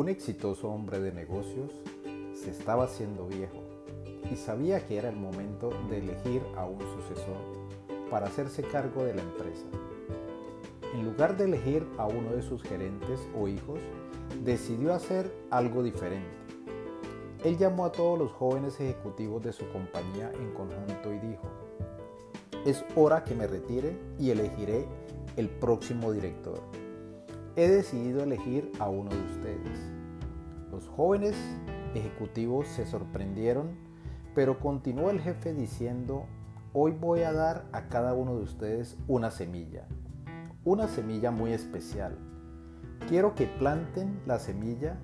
Un exitoso hombre de negocios se estaba haciendo viejo y sabía que era el momento de elegir a un sucesor para hacerse cargo de la empresa. En lugar de elegir a uno de sus gerentes o hijos, decidió hacer algo diferente. Él llamó a todos los jóvenes ejecutivos de su compañía en conjunto y dijo, es hora que me retire y elegiré el próximo director he decidido elegir a uno de ustedes. Los jóvenes ejecutivos se sorprendieron, pero continuó el jefe diciendo, hoy voy a dar a cada uno de ustedes una semilla, una semilla muy especial. Quiero que planten la semilla,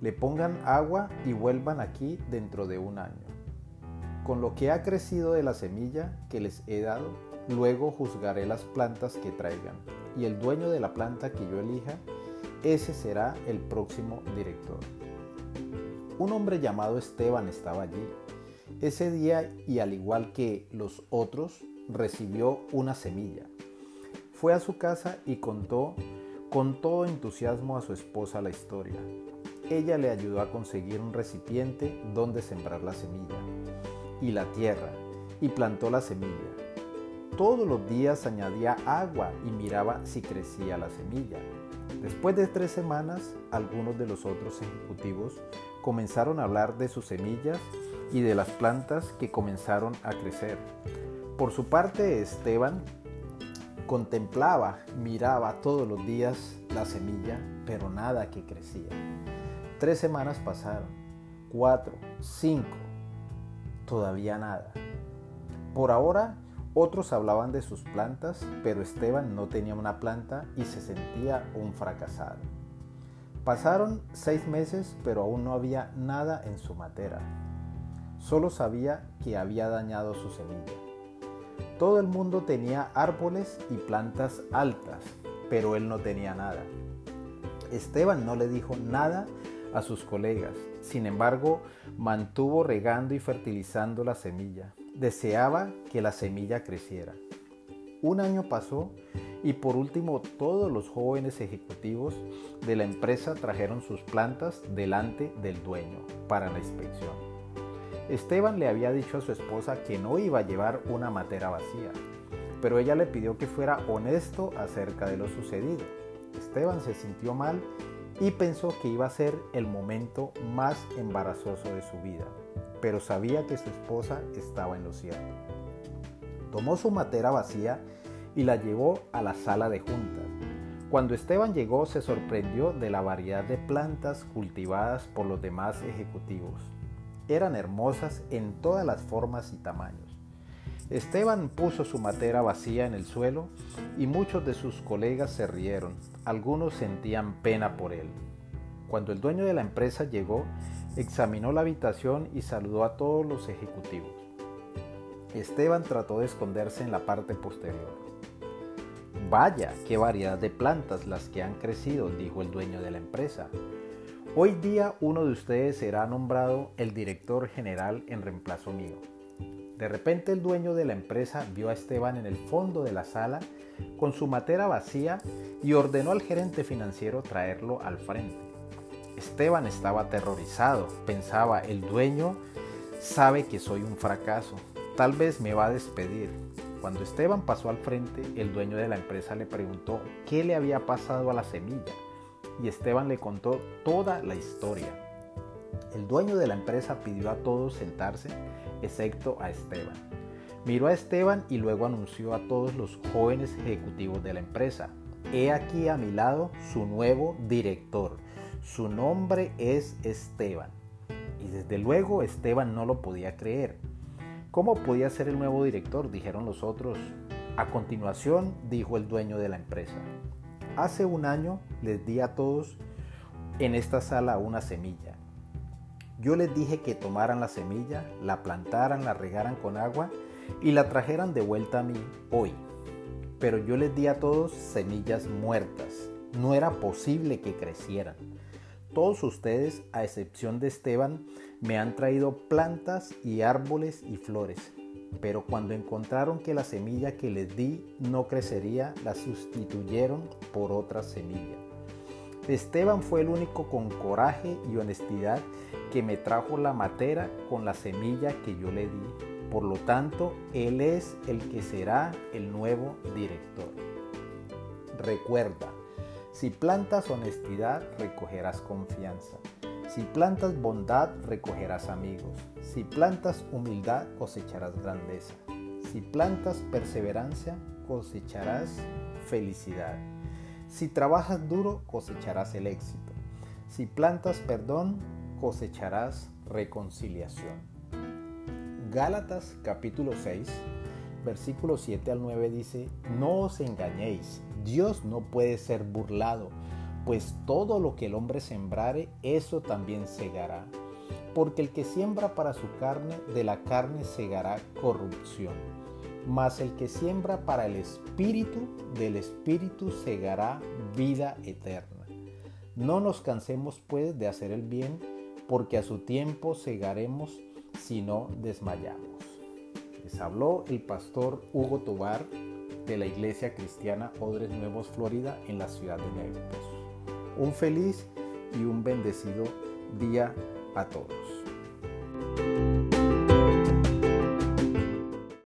le pongan agua y vuelvan aquí dentro de un año. Con lo que ha crecido de la semilla que les he dado, luego juzgaré las plantas que traigan y el dueño de la planta que yo elija, ese será el próximo director. Un hombre llamado Esteban estaba allí. Ese día y al igual que los otros, recibió una semilla. Fue a su casa y contó con todo entusiasmo a su esposa la historia. Ella le ayudó a conseguir un recipiente donde sembrar la semilla y la tierra y plantó la semilla todos los días añadía agua y miraba si crecía la semilla. Después de tres semanas, algunos de los otros ejecutivos comenzaron a hablar de sus semillas y de las plantas que comenzaron a crecer. Por su parte, Esteban contemplaba, miraba todos los días la semilla, pero nada que crecía. Tres semanas pasaron, cuatro, cinco, todavía nada. Por ahora otros hablaban de sus plantas, pero Esteban no tenía una planta y se sentía un fracasado. Pasaron seis meses, pero aún no había nada en su matera. Solo sabía que había dañado su semilla. Todo el mundo tenía árboles y plantas altas, pero él no tenía nada. Esteban no le dijo nada a sus colegas, sin embargo, mantuvo regando y fertilizando la semilla deseaba que la semilla creciera. Un año pasó y por último todos los jóvenes ejecutivos de la empresa trajeron sus plantas delante del dueño para la inspección. Esteban le había dicho a su esposa que no iba a llevar una matera vacía, pero ella le pidió que fuera honesto acerca de lo sucedido. Esteban se sintió mal y pensó que iba a ser el momento más embarazoso de su vida pero sabía que su esposa estaba en lo cierto. Tomó su matera vacía y la llevó a la sala de juntas. Cuando Esteban llegó se sorprendió de la variedad de plantas cultivadas por los demás ejecutivos. Eran hermosas en todas las formas y tamaños. Esteban puso su matera vacía en el suelo y muchos de sus colegas se rieron. Algunos sentían pena por él. Cuando el dueño de la empresa llegó, Examinó la habitación y saludó a todos los ejecutivos. Esteban trató de esconderse en la parte posterior. Vaya, qué variedad de plantas las que han crecido, dijo el dueño de la empresa. Hoy día uno de ustedes será nombrado el director general en reemplazo mío. De repente el dueño de la empresa vio a Esteban en el fondo de la sala con su matera vacía y ordenó al gerente financiero traerlo al frente. Esteban estaba aterrorizado. Pensaba, el dueño sabe que soy un fracaso. Tal vez me va a despedir. Cuando Esteban pasó al frente, el dueño de la empresa le preguntó qué le había pasado a la semilla. Y Esteban le contó toda la historia. El dueño de la empresa pidió a todos sentarse, excepto a Esteban. Miró a Esteban y luego anunció a todos los jóvenes ejecutivos de la empresa. He aquí a mi lado su nuevo director. Su nombre es Esteban. Y desde luego Esteban no lo podía creer. ¿Cómo podía ser el nuevo director? Dijeron los otros. A continuación, dijo el dueño de la empresa. Hace un año les di a todos en esta sala una semilla. Yo les dije que tomaran la semilla, la plantaran, la regaran con agua y la trajeran de vuelta a mí hoy. Pero yo les di a todos semillas muertas. No era posible que crecieran. Todos ustedes, a excepción de Esteban, me han traído plantas y árboles y flores, pero cuando encontraron que la semilla que les di no crecería, la sustituyeron por otra semilla. Esteban fue el único con coraje y honestidad que me trajo la matera con la semilla que yo le di. Por lo tanto, él es el que será el nuevo director. Recuerda, si plantas honestidad, recogerás confianza. Si plantas bondad, recogerás amigos. Si plantas humildad, cosecharás grandeza. Si plantas perseverancia, cosecharás felicidad. Si trabajas duro, cosecharás el éxito. Si plantas perdón, cosecharás reconciliación. Gálatas capítulo 6, versículo 7 al 9 dice, no os engañéis, Dios no puede ser burlado, pues todo lo que el hombre sembrare, eso también segará. Porque el que siembra para su carne, de la carne segará corrupción mas el que siembra para el Espíritu, del Espíritu segará vida eterna. No nos cansemos pues de hacer el bien, porque a su tiempo segaremos si no desmayamos. Les habló el pastor Hugo Tobar de la Iglesia Cristiana Odres Nuevos, Florida, en la ciudad de Nueva Un feliz y un bendecido día a todos.